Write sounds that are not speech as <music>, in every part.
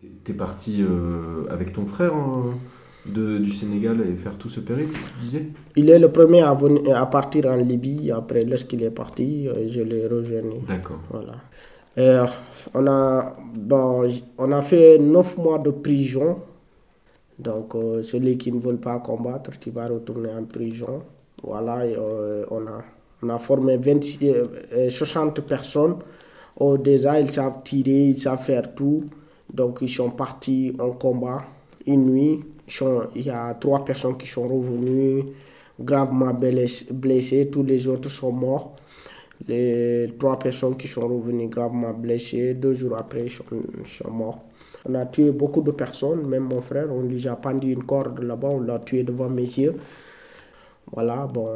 Tu es parti avec ton frère du Sénégal et faire tout ce périple, tu disais? Il est le premier à, venir, à partir en Libye. Après, lorsqu'il est parti, je l'ai rejoint. D'accord. Voilà. on, a, bon, on a fait neuf mois de prison. Donc, celui qui ne veut pas combattre, tu vas retourner en prison. Voilà, on a on a formé 26, 60 euh, euh, personnes. Déjà, ils savent tirer, ils savent faire tout. Donc, ils sont partis en combat une nuit. il y a trois personnes qui sont revenues gravement blessées. Tous les autres sont morts. Les trois personnes qui sont revenues gravement blessées, deux jours après, ils sont, morts. On a tué beaucoup de personnes, même mon frère, on lui a pendu une corde là-bas, on l'a tué devant mes yeux. Voilà, bon,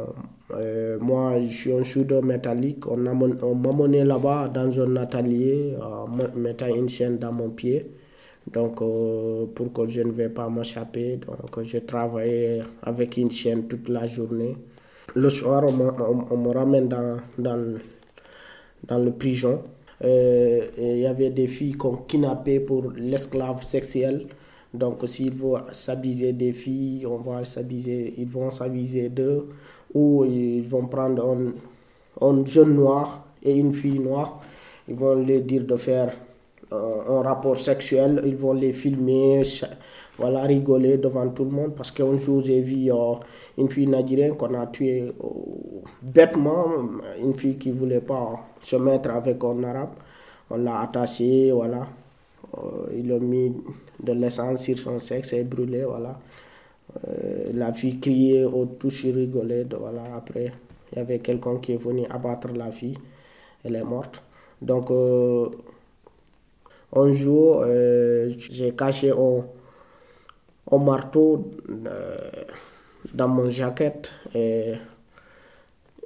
euh, moi je suis un soudeur métallique. On m'a mené là-bas dans un atelier en mettant une chaîne dans mon pied. Donc, euh, pour que je ne vais pas m'échapper, donc je travaillais avec une chaîne toute la journée. Le soir, on, me ramène dans, dans, dans le prison. Euh, il y avait des filles qu'on kidnappait pour l'esclave sexuel. Donc, s'ils vont s'abuser des filles, on va ils vont s'abuser d'eux, ou ils vont prendre un, un, jeune noir et une fille noire, ils vont leur dire de faire euh, un rapport sexuel, ils vont les filmer, voilà, rigoler devant tout le monde, parce qu'un jour j'ai vu euh, une fille nigérienne qu'on a tuée euh, bêtement, une fille qui voulait pas se mettre avec un arabe, on l'a attachée, voilà, ils l'ont mis de l'essence sur son sexe et brûlé, voilà. Euh, la fille criait au touche rigolait. Après, il y avait quelqu'un qui est venu abattre la fille, elle est morte. Donc, euh, un jour, euh, j'ai caché un, un marteau dans mon jaquette et,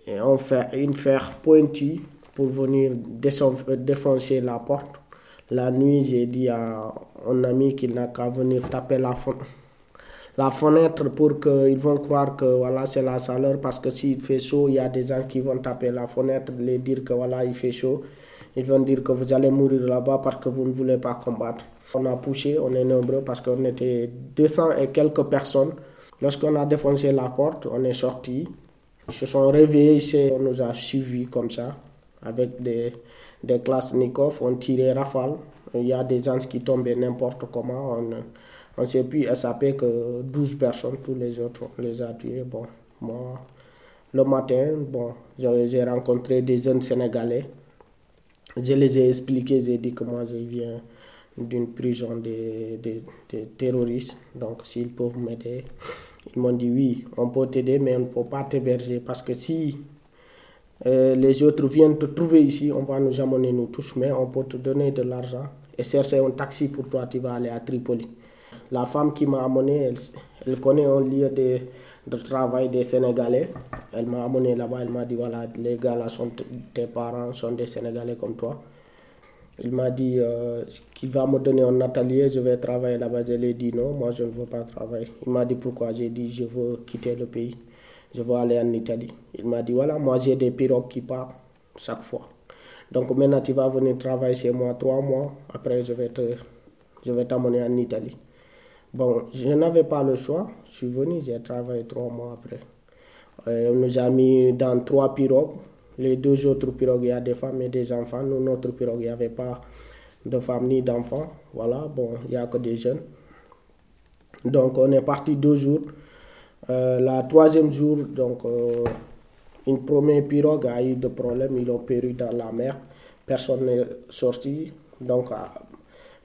une fer pointu pour venir défoncer la porte. La nuit, j'ai dit à un ami qu'il n'a qu'à venir taper la, la fenêtre pour qu'ils vont croire que voilà, c'est la chaleur parce que s'il fait chaud, il y a des gens qui vont taper la fenêtre, les dire que voilà, il fait chaud. Ils vont dire que vous allez mourir là-bas parce que vous ne voulez pas combattre. On a poussé, on est nombreux parce qu'on était 200 et quelques personnes. Lorsqu'on a défoncé la porte, on est sorti. Ils se sont réveillés, on nous a suivis comme ça, avec des, des classes Nikov, on tirait rafale. Il y a des gens qui tombaient n'importe comment. On, on s'est pu SAP que 12 personnes, tous les autres, on les a tués. Bon, moi, le matin, bon, j'ai rencontré des jeunes Sénégalais. Je les ai expliqués, j'ai dit que moi, je viens d'une prison de, de, terroristes. Donc, s'ils peuvent m'aider, ils m'ont dit oui, on peut t'aider, mais on ne peut pas t'héberger parce que si les autres viennent te trouver ici, on va nous amener nous tous, mais on peut te donner de l'argent et chercher un taxi pour toi, tu vas aller à Tripoli. La femme qui m'a amené, elle, connaît un lieu de, de, travail des Sénégalais. Elle m'a amené là-bas, elle m'a dit voilà, les gars là sont tes parents, sont des Sénégalais comme toi. Il m'a dit euh, qu'il va me donner un atelier, je vais travailler là-bas. Je lui ai dit non, moi je ne veux pas travailler. Il m'a dit pourquoi? J'ai dit je veux quitter le pays je veux aller en Italie. Il m'a dit, voilà, moi j'ai des pirogues qui partent chaque fois. Donc maintenant tu vas venir travailler chez moi trois mois, après je vais t'amener en Italie. Bon, je n'avais pas le choix, je suis venu, j'ai travaillé trois mois après. Euh, on nous a mis dans trois pirogues. Les deux autres pirogues, il y a des femmes et des enfants. Nous, notre pirogue, il n'y avait pas de femmes ni d'enfants. Voilà, bon, il n'y a que des jeunes. Donc on est parti deux jours. Euh, la troisième jour, donc, euh, une première pirogue a eu des problèmes, ils ont péri dans la mer. Personne n'est sorti. Donc,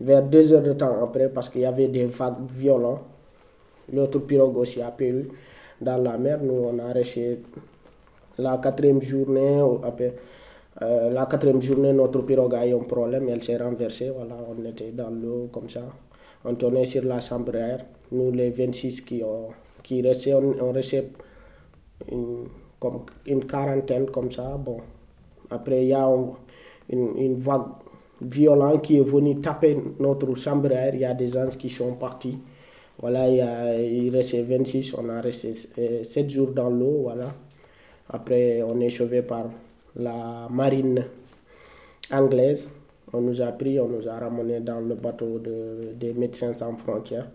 vers deux heures de temps après, parce qu'il y avait des vagues violentes, l'autre pirogue aussi a péri dans la mer. Nous, on a resté la quatrième journée. Après, euh, la quatrième journée, notre pirogue a eu un problème, elle s'est renversée. Voilà, on était dans l'eau comme ça. On tournait sur la chambre. Nous, les 26 qui ont qui restait, on, restait une, comme une quarantaine comme ça. Bon, après, il y a une, une, vague violente qui est venue taper notre chambre. Il y a des gens qui sont partis. Voilà, il, a, il restait 26, on a resté 7 jours dans l'eau. Voilà. Après, on est sauvé par la marine anglaise. On nous a pris, on nous a ramenés dans le bateau de, des médecins sans frontières.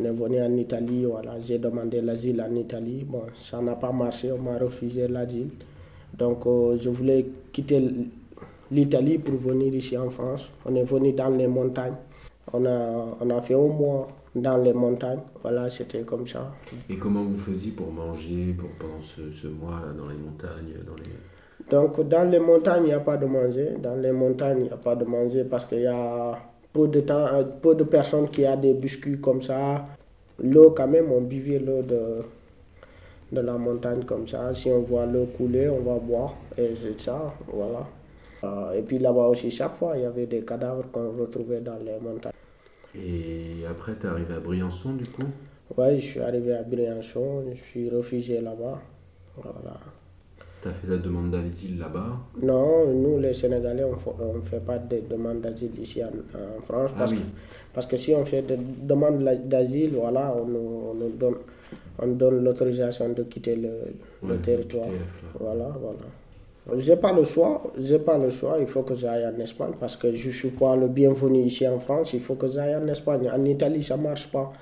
On est venu en Italie, voilà, j'ai demandé l'asile en Italie. Bon, ça n'a pas marché, on m'a refusé l'asile. Donc, euh, je voulais quitter l'Italie pour venir ici en France. On est venu dans les montagnes. On a, on a fait un mois dans les montagnes. Voilà, c'était comme ça. Et comment vous faisiez pour manger pour, pendant ce, ce mois là, dans les montagnes dans les... Donc, dans les montagnes, il n'y a pas de manger. Dans les montagnes, il n'y a pas de manger parce qu'il y a peu de, temps, peu de personnes qui ont des biscuits comme ça. L'eau, quand même, on buvait l'eau de, de la montagne comme ça. Si on voit l'eau couler, on va boire. Et c'est ça, voilà. Euh, et puis là-bas aussi, chaque fois, il y avait des cadavres qu'on retrouvait dans les montagnes. Et après, tu es arrivé à Briançon, du coup? Oui, je suis arrivé à Briançon, je suis réfugié là-bas. Voilà. Tu as fait la demande d'asile là-bas Non, nous les Sénégalais, on ne fait pas de demande d'asile ici en, France. Ah Parce, oui. que, parce que si on fait de demande d'asile, voilà, on nous, on nous donne, on donne l'autorisation de quitter le, le territoire. Là. Voilà, voilà. J'ai pas le choix, j'ai pas le choix, il faut que j'aille en Espagne parce que je suis pas le bienvenu ici en France, il faut que j'aille en Espagne. En Italie, ça marche pas.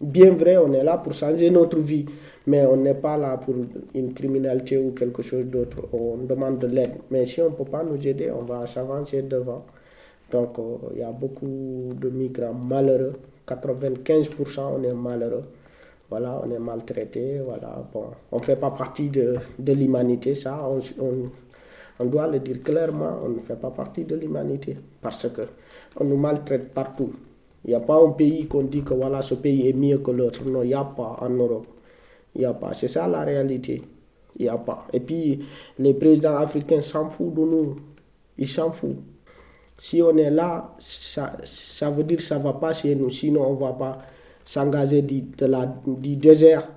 Bien vrai, on est là pour changer notre vie, mais on n'est pas là pour une criminalité ou quelque chose d'autre. On demande de l'aide, mais si on peut pas nous aider, on va s'avancer devant. Donc, euh, il y a beaucoup de migrants malheureux. 95% on est malheureux. Voilà, on est maltraité. Voilà, bon, on ne fait pas partie de, de l'humanité, ça. On, on, on doit le dire clairement, on ne fait pas partie de l'humanité parce que on nous maltraite partout. Il n'y a pas un pays qu'on dit que voilà, ce pays est mieux que l'autre. Non, il n'y a pas en Europe. Il n'y a pas. C'est ça la réalité. Il n'y a pas. Et puis, les présidents africains s'en foutent de nous. Ils s'en foutent. Si on est là, ça, ça veut dire que ça ne va pas chez nous. Sinon, on ne va pas s'engager du, de la, du désert.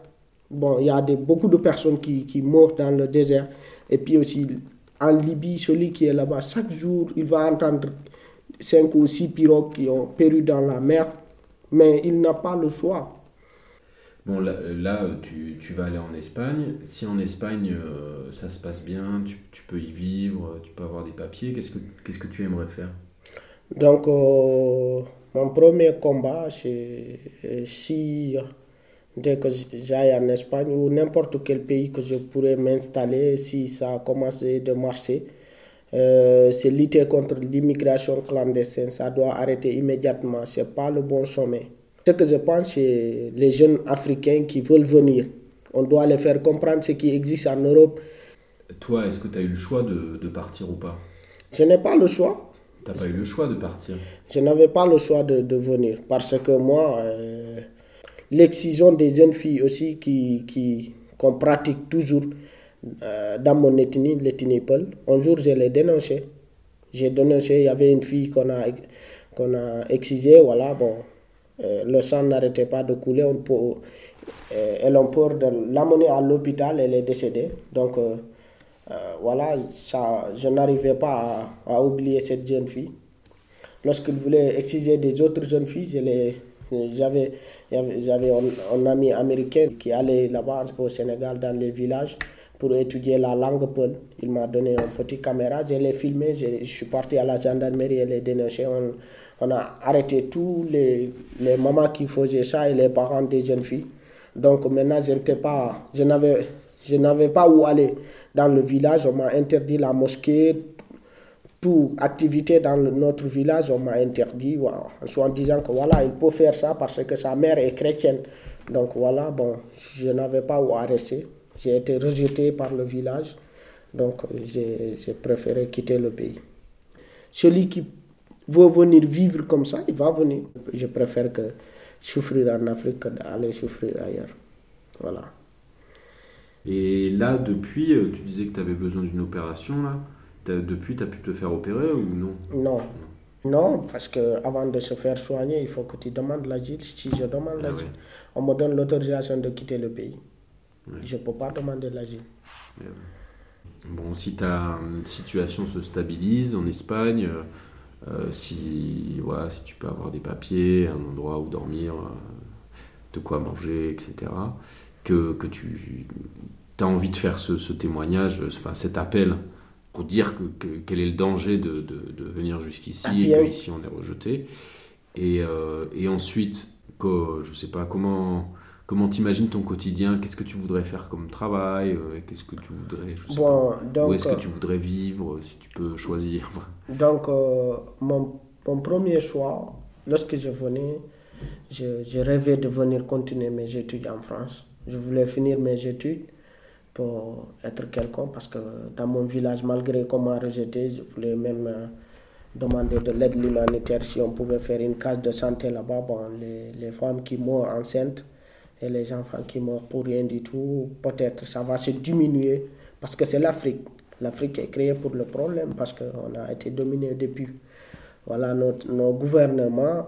Bon, il y a des, beaucoup de personnes qui, qui meurent dans le désert. Et puis aussi, en Libye, celui qui est là-bas, chaque jour, il va entendre cinq ou six pirogues qui ont péri dans la mer. Mais il n'a pas le choix. Bon, là, là, tu, tu vas aller en Espagne. Si en Espagne, euh, ça se passe bien, tu, tu peux y vivre, tu peux avoir des papiers, qu'est-ce que, qu'est-ce que tu aimerais faire? Donc, euh, mon premier combat, c'est euh, si dès que j'aille en Espagne ou n'importe quel pays que je pourrais m'installer, si ça a commencé de marcher, euh, c'est lutter contre l'immigration clandestine. Ça doit arrêter immédiatement. Ce n'est pas le bon chemin. Ce que je pense, c'est les jeunes Africains qui veulent venir. On doit les faire comprendre ce qui existe en Europe. Toi, est-ce que tu as eu le choix de, de partir ou pas? Je n'ai pas le choix. Tu n'as pas eu le choix de partir? Je n'avais pas le choix de, de venir parce que moi, euh, l'excision des jeunes filles aussi qui, qui, qu'on pratique toujours euh, dans mon ethnie, l'ethnie Peul, un jour je l'ai dénoncé. J'ai dénoncé, il y avait une fille qu'on a, qu'on a excisée, voilà, bon, euh, le sang n'arrêtait pas de couler, on peut, euh, elles ont peur de l'amener à l'hôpital, elle est décédée. Donc, voilà, ça, je n'arrivais pas à, oublier cette jeune fille. Lorsqu'il voulait exciser des autres jeunes filles, je j'avais j'avais un ami américain qui allait là-bas au Sénégal dans les villages pour étudier la langue peul. Il m'a donné une petite caméra, je l'ai filmé, je, je suis parti à la gendarmerie et les dénoncé. On, on a arrêté tous les, les mamans qui faisaient ça et les parents des jeunes filles. Donc maintenant, je n'étais pas, je n'avais, je n'avais pas où aller dans le village. On m'a interdit la mosquée, toute activité dans notre village, on m'a interdit, en disant que voilà, il peut faire ça parce que sa mère est chrétienne. Donc voilà, bon, je n'avais pas où rester. J'ai été rejeté par le village, donc j'ai j'ai préféré quitter le pays. Celui qui veut venir vivre comme ça, il va venir. Je préfère que souffrir en Afrique que d'aller souffrir ailleurs. Voilà. Et là, depuis, euh, tu disais que tu avais besoin d'une opération, là. Depuis, tu as pu te faire opérer ou non? Non. Non, parce que avant de se faire soigner, il faut que tu demandes l'asile. Si je demande Ah l'asile, ouais. on me donne l'autorisation de quitter le pays. Ouais. Je ne peux pas demander l'asile. Bon, si ta euh, situation se stabilise en Espagne, euh, euh, si, voilà, si tu peux avoir des papiers, un endroit où dormir, euh, de quoi manger, etc., que, que tu as envie de faire ce, ce témoignage, enfin cet appel pour dire que, quel est le danger de, de, venir jusqu'ici ah, et qu'ici on est rejeté. Et, euh, et ensuite, que, je sais pas comment comment t'imagines ton quotidien? Qu'est-ce que tu voudrais faire comme travail? Euh, Qu'est-ce que tu voudrais Où est-ce que tu voudrais vivre si tu peux choisir? <laughs> Donc mon, mon, premier choix, lorsque je venais, je, je rêvais de venir continuer mes études en France. Je voulais finir mes études pour être quelqu'un parce que dans mon village, malgré qu'on m'a rejeté, je voulais même euh, demander de l'aide humanitaire si on pouvait faire une case de santé là-bas. Bon, les, les, femmes qui meurent enceintes et les enfants qui meurent pour rien du tout, peut-être ça va se diminuer parce que c'est l'Afrique. L'Afrique est créée pour le problème parce qu'on a été dominé depuis. Voilà, notre, nos gouvernements,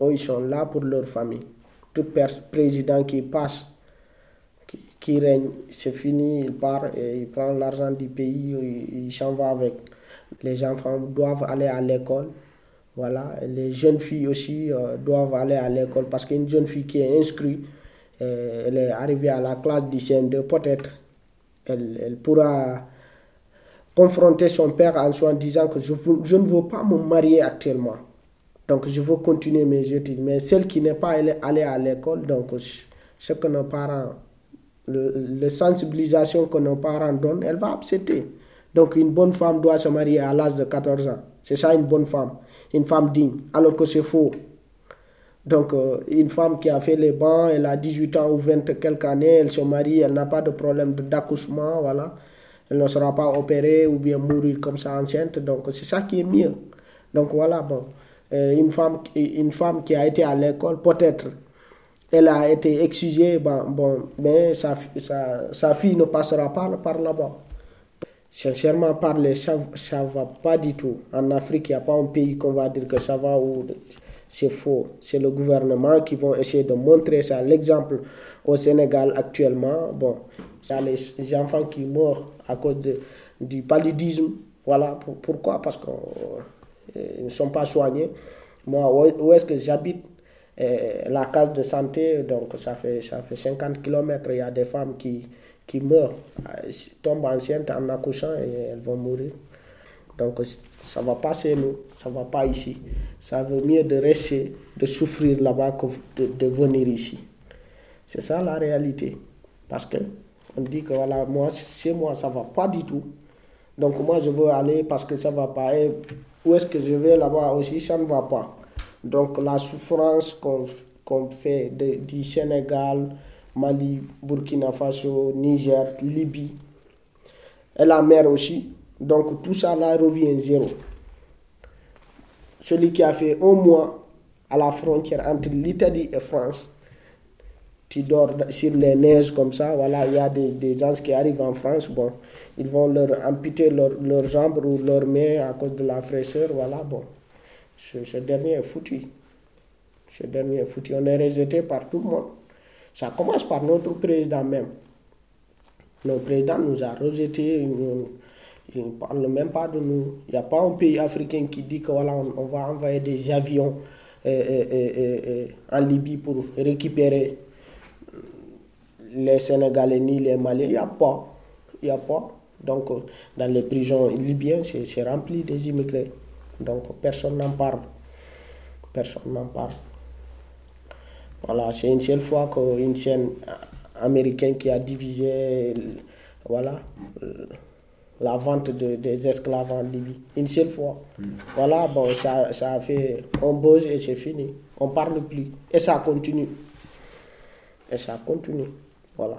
eux, ils sont là pour leur famille. Tout président qui passe qui règne, c'est fini, il part et il prend l'argent du pays, il, s'en va avec. Les enfants doivent aller à l'école. Voilà, les jeunes filles aussi euh, doivent aller à l'école parce qu'une jeune fille qui est inscrite, euh, elle est arrivée à la classe du CM2, peut-être elle, elle, pourra confronter son père en soi en disant que je, je ne veux pas me marier actuellement. Donc je veux continuer mes études. Mais celle qui n'est pas allée à l'école, donc ce que nos parents la sensibilisation que nos parents donnent, elle va accepter. Donc une bonne femme doit se marier à l'âge de 14 ans. C'est ça une bonne femme, une femme digne, alors que c'est faux. Donc euh, une femme qui a fait les bancs, elle a 18 ans ou 20 quelques années, elle se marie, elle n'a pas de problème d'accouchement, voilà. Elle ne sera pas opérée ou bien mourir comme ça enceinte. Donc c'est ça qui est mieux. Donc voilà, bon. Euh, une, femme, une femme qui a été à l'école, peut-être elle a été excusée, bon, bon mais sa, sa, sa, fille ne passera pas par là-bas. Sincèrement parler, ça ne va pas du tout. En Afrique, il n'y a pas un pays qu'on va dire que ça va ou c'est faux. C'est le gouvernement qui va essayer de montrer ça. L'exemple au Sénégal actuellement, bon, il y a les enfants qui meurent à cause de, du paludisme. Voilà, pourquoi? Parce qu'ils ne sont pas soignés. Moi, où est-ce que j'habite? La case de santé, donc ça fait, ça fait 50 km, il y a des femmes qui, qui meurent, euh, tombent enceintes en accouchant et elles vont mourir. Donc ça ne va pas chez nous, ça ne va pas ici. Ça veut mieux de rester, de souffrir là-bas que de, de venir ici. C'est ça la réalité. Parce que on dit que voilà, moi, chez moi, ça ne va pas du tout. Donc moi, je veux aller parce que ça ne va pas. Et où est-ce que je vais là-bas aussi, ça ne va pas. Donc la souffrance qu'on fait du Sénégal, Mali, Burkina Faso, Niger, Libye, et la mer aussi. Donc tout ça là revient zéro. Celui qui a fait un mois à la frontière entre l'Italie et France, tu dors sur les neiges comme ça, voilà, il y a des, des gens qui arrivent en France, bon, ils vont leur amputer leurs jambes ou leurs mains à cause de la fraîcheur, voilà, bon ce, dernier est foutu. Ce dernier est foutu. On est rejeté par tout le monde. Ça commence par notre président même. Notre président nous a rejetés. Il ne parle même pas de nous. Il n'y a pas un pays africain qui dit que voilà, on, va envoyer des avions en Libye pour récupérer les Sénégalais ni les Maliens. Il n'y a pas. Il n'y a pas. Donc, dans les prisons libyennes, c'est rempli des immigrés. Donc personne n'en parle. Personne n'en parle. Voilà, c'est une seule fois qu'une scène américaine qui a divisé voilà, la vente de, des esclaves en Libye. Une seule fois. Voilà, bon, ça, ça a fait et c'est fini. On parle plus. Et ça continue. Et ça continue. Voilà.